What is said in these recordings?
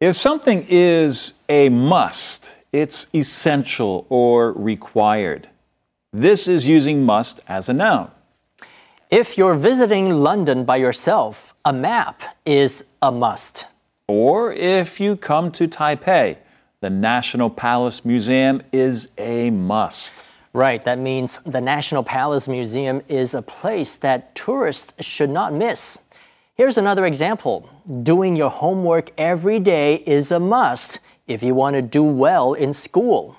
If something is a must, it's essential or required. This is using must as a noun. If you're visiting London by yourself, a map is a must. Or if you come to Taipei, the National Palace Museum is a must. Right, that means the National Palace Museum is a place that tourists should not miss. Here's another example doing your homework every day is a must if you want to do well in school.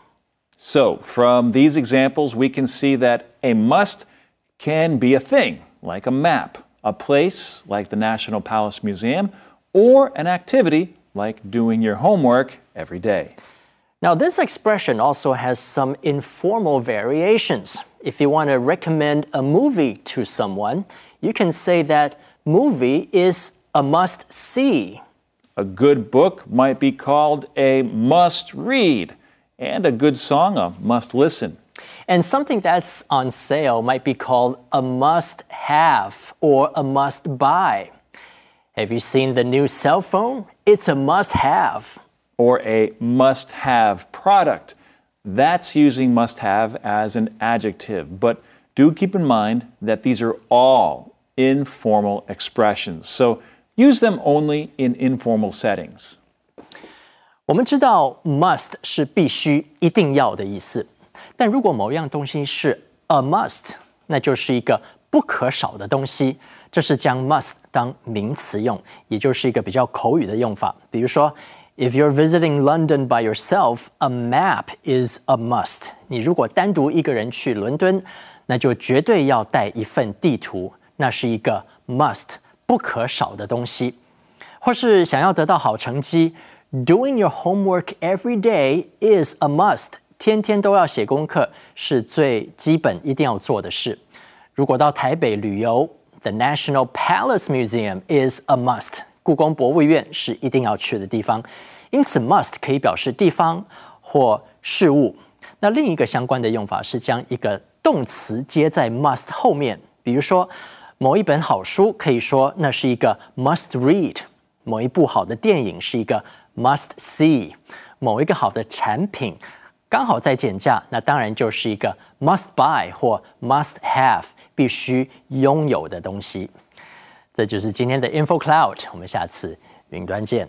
So, from these examples, we can see that a must can be a thing, like a map, a place, like the National Palace Museum, or an activity, like doing your homework every day. Now, this expression also has some informal variations. If you want to recommend a movie to someone, you can say that movie is a must see. A good book might be called a must read and a good song a must listen. And something that's on sale might be called a must have or a must buy. Have you seen the new cell phone? It's a must have. Or a must have product. That's using must have as an adjective. But do keep in mind that these are all informal expressions. So use them only in informal settings. 我们知道 must 是必须、一定要的意思，但如果某样东西是 a must，那就是一个不可少的东西。这是将 must 当名词用，也就是一个比较口语的用法。比如说，If you're visiting London by yourself, a map is a must。你如果单独一个人去伦敦，那就绝对要带一份地图， 那是一个 must 不可少的东西。或是想要得到好成绩。Doing your homework every day is a must。天天都要写功课是最基本一定要做的事。如果到台北旅游，The National Palace Museum is a must。故宫博物院是一定要去的地方。因此，must 可以表示地方或事物。那另一个相关的用法是将一个动词接在 must 后面。比如说， 某一本好书可以说那是一个 must read。某一部好的电影是一个 must see，某一个好的产品刚好在减价，那当然就是一个 must buy 或 must have 必须拥有的东西。这就是今天的 Info Cloud，我们下次云端见。